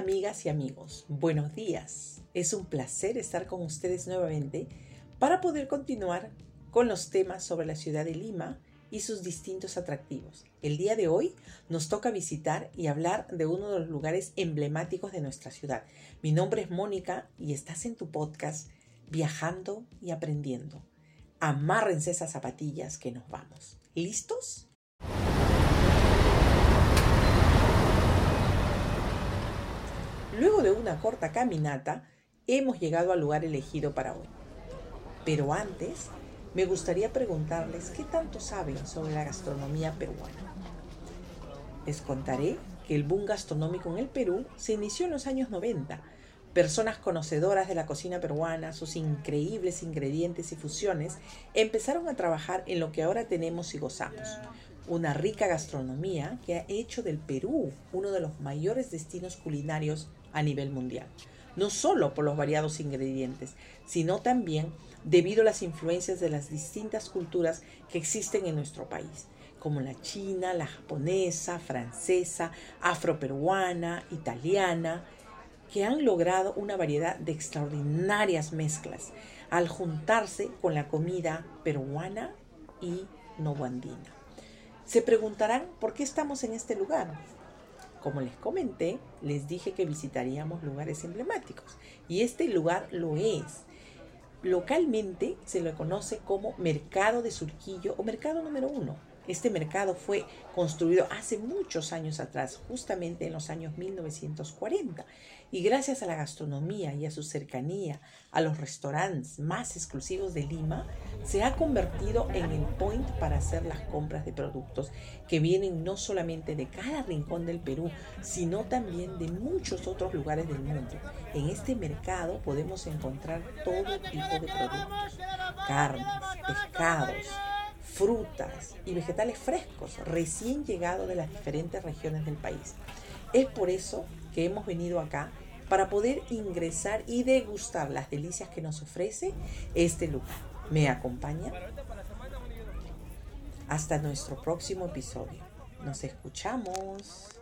amigas y amigos, buenos días. Es un placer estar con ustedes nuevamente para poder continuar con los temas sobre la ciudad de Lima y sus distintos atractivos. El día de hoy nos toca visitar y hablar de uno de los lugares emblemáticos de nuestra ciudad. Mi nombre es Mónica y estás en tu podcast Viajando y Aprendiendo. Amárrense esas zapatillas que nos vamos. ¿Listos? Luego de una corta caminata, hemos llegado al lugar elegido para hoy. Pero antes, me gustaría preguntarles qué tanto saben sobre la gastronomía peruana. Les contaré que el boom gastronómico en el Perú se inició en los años 90. Personas conocedoras de la cocina peruana, sus increíbles ingredientes y fusiones, empezaron a trabajar en lo que ahora tenemos y gozamos. Una rica gastronomía que ha hecho del Perú uno de los mayores destinos culinarios a nivel mundial. No solo por los variados ingredientes, sino también debido a las influencias de las distintas culturas que existen en nuestro país, como la china, la japonesa, francesa, afroperuana, italiana, que han logrado una variedad de extraordinarias mezclas al juntarse con la comida peruana y novoandina. Se preguntarán por qué estamos en este lugar. Como les comenté, les dije que visitaríamos lugares emblemáticos y este lugar lo es. Localmente se lo conoce como Mercado de Surquillo o Mercado número uno este mercado fue construido hace muchos años atrás, justamente en los años 1940, y gracias a la gastronomía y a su cercanía a los restaurantes más exclusivos de Lima, se ha convertido en el point para hacer las compras de productos que vienen no solamente de cada rincón del Perú, sino también de muchos otros lugares del mundo. En este mercado podemos encontrar todo tipo de productos, carnes, pescados, frutas y vegetales frescos recién llegados de las diferentes regiones del país. Es por eso que hemos venido acá para poder ingresar y degustar las delicias que nos ofrece este lugar. ¿Me acompaña? Hasta nuestro próximo episodio. Nos escuchamos.